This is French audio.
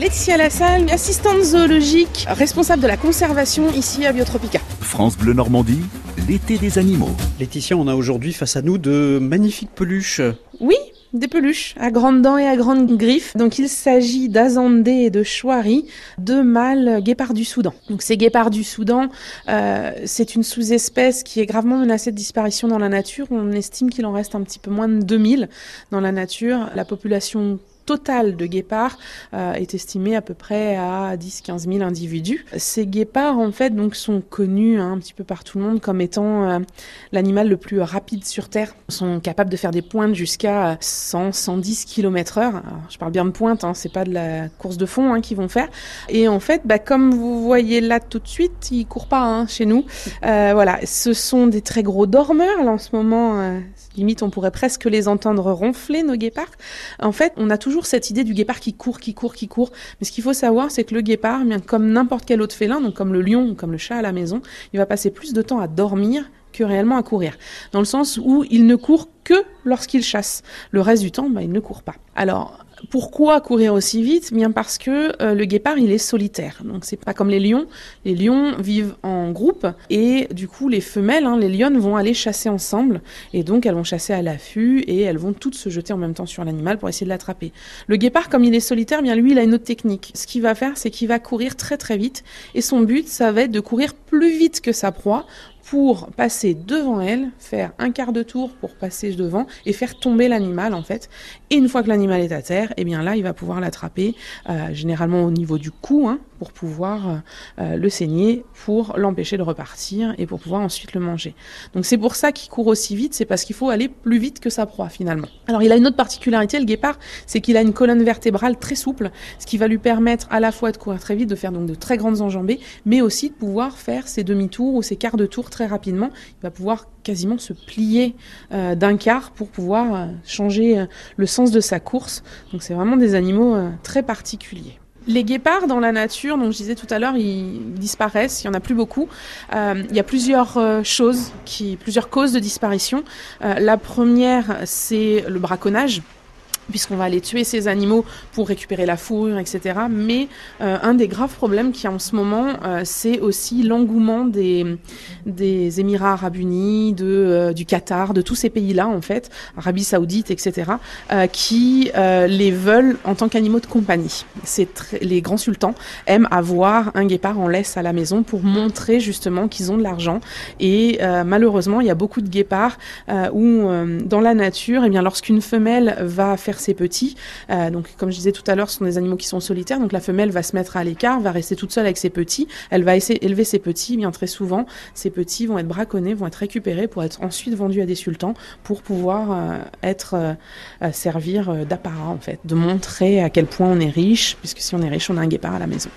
Laetitia Lassalle, assistante zoologique, responsable de la conservation ici à Biotropica. France Bleu Normandie, l'été des animaux. Laetitia, on a aujourd'hui face à nous de magnifiques peluches. Oui, des peluches à grandes dents et à grandes griffes. Donc il s'agit d'Azandé et de Chouari, deux mâles guépards du Soudan. Donc ces guépards du Soudan, euh, c'est une sous-espèce qui est gravement menacée de disparition dans la nature. On estime qu'il en reste un petit peu moins de 2000 dans la nature. La population total de guépards euh, est estimé à peu près à 10-15 000 individus. Ces guépards, en fait, donc, sont connus hein, un petit peu par tout le monde comme étant euh, l'animal le plus rapide sur Terre. Ils sont capables de faire des pointes jusqu'à 100-110 km heure. je parle bien de pointe, hein, c'est pas de la course de fond hein, qu'ils vont faire. Et en fait, bah, comme vous voyez là tout de suite, ils courent pas hein, chez nous. Euh, voilà, ce sont des très gros dormeurs. Là, en ce moment, euh, limite, on pourrait presque les entendre ronfler, nos guépards. En fait, on a toujours toujours cette idée du guépard qui court, qui court, qui court. Mais ce qu'il faut savoir, c'est que le guépard, bien comme n'importe quel autre félin, donc comme le lion ou comme le chat à la maison, il va passer plus de temps à dormir que réellement à courir. Dans le sens où il ne court que lorsqu'il chasse. Le reste du temps, bah, il ne court pas. Alors, pourquoi courir aussi vite? Bien parce que euh, le guépard il est solitaire. Donc c'est pas comme les lions. Les lions vivent en groupe et du coup les femelles, hein, les lionnes vont aller chasser ensemble et donc elles vont chasser à l'affût et elles vont toutes se jeter en même temps sur l'animal pour essayer de l'attraper. Le guépard comme il est solitaire, bien lui il a une autre technique. Ce qu'il va faire c'est qu'il va courir très très vite et son but ça va être de courir plus vite que sa proie pour passer devant elle, faire un quart de tour pour passer devant et faire tomber l'animal en fait. Et une fois que l'animal est à terre, eh bien là il va pouvoir l'attraper, euh, généralement au niveau du cou, hein, pour pouvoir euh, euh, le saigner, pour l'empêcher de repartir et pour pouvoir ensuite le manger. Donc c'est pour ça qu'il court aussi vite, c'est parce qu'il faut aller plus vite que sa proie finalement. Alors il a une autre particularité, le guépard, c'est qu'il a une colonne vertébrale très souple, ce qui va lui permettre à la fois de courir très vite, de faire donc de très grandes enjambées, mais aussi de pouvoir faire ses demi-tours ou ses quarts de tour très rapidement, il va pouvoir quasiment se plier euh, d'un quart pour pouvoir euh, changer euh, le sens de sa course. Donc c'est vraiment des animaux très particuliers. Les guépards dans la nature, donc je disais tout à l'heure, ils disparaissent, il y en a plus beaucoup. il y a plusieurs choses, plusieurs causes de disparition. la première, c'est le braconnage puisqu'on va aller tuer ces animaux pour récupérer la fourrure, etc. Mais euh, un des graves problèmes qu'il y a en ce moment, euh, c'est aussi l'engouement des, des Émirats arabes unis, de, euh, du Qatar, de tous ces pays-là, en fait, Arabie saoudite, etc., qui les veulent en tant qu'animaux de compagnie. C'est les grands sultans aiment avoir un guépard en laisse à la maison pour montrer justement qu'ils ont de l'argent. Et malheureusement, il y a beaucoup de guépards où, dans la nature, eh bien, lorsqu'une femelle va ses petits. Euh, donc, comme je disais tout à l'heure, ce sont des animaux qui sont solitaires. Donc, la femelle va se mettre à l'écart, va rester toute seule avec ses petits. Elle va essayer élever ses petits. Bien très souvent, ces petits vont être braconnés, vont être récupérés pour être ensuite vendus à des sultans pour pouvoir euh, être euh, servir d'apparat en fait, de montrer à quel point on est riche, puisque si on est riche, on a un guépard à la maison.